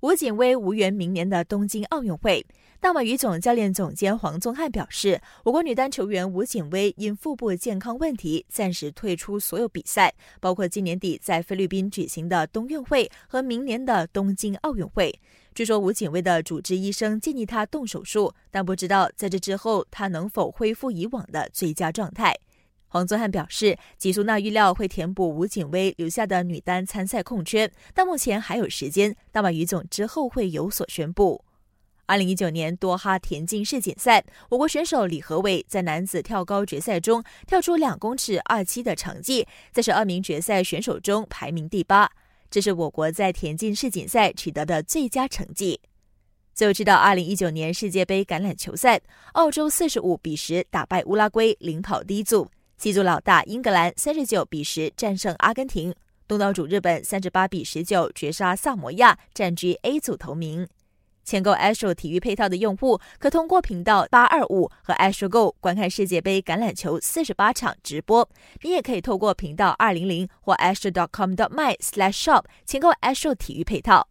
吴景威无缘明年的东京奥运会。大马羽总教练总监黄宗汉表示，我国女单球员吴景威因腹部健康问题暂时退出所有比赛，包括今年底在菲律宾举行的冬运会和明年的东京奥运会。据说吴景威的主治医生建议他动手术，但不知道在这之后他能否恢复以往的最佳状态。黄宗汉表示，吉苏纳预料会填补吴景威留下的女单参赛空缺，但目前还有时间。大马羽总之后会有所宣布。二零一九年多哈田径世锦赛，我国选手李和伟在男子跳高决赛中跳出两公尺二七的成绩，在十二名决赛选手中排名第八，这是我国在田径世锦赛取得的最佳成绩。最后知道，二零一九年世界杯橄榄球赛，澳洲四十五比十打败乌拉圭，领跑第一组；C 组老大英格兰三十九比十战胜阿根廷；东道主日本三十八比十九绝杀萨摩亚，占据 A 组头名。签购 Astro 体育配套的用户，可通过频道八二五和 Astro Go 观看世界杯橄榄球四十八场直播。你也可以透过频道二零零或 Astro.com.my/shop 签购 Astro 体育配套。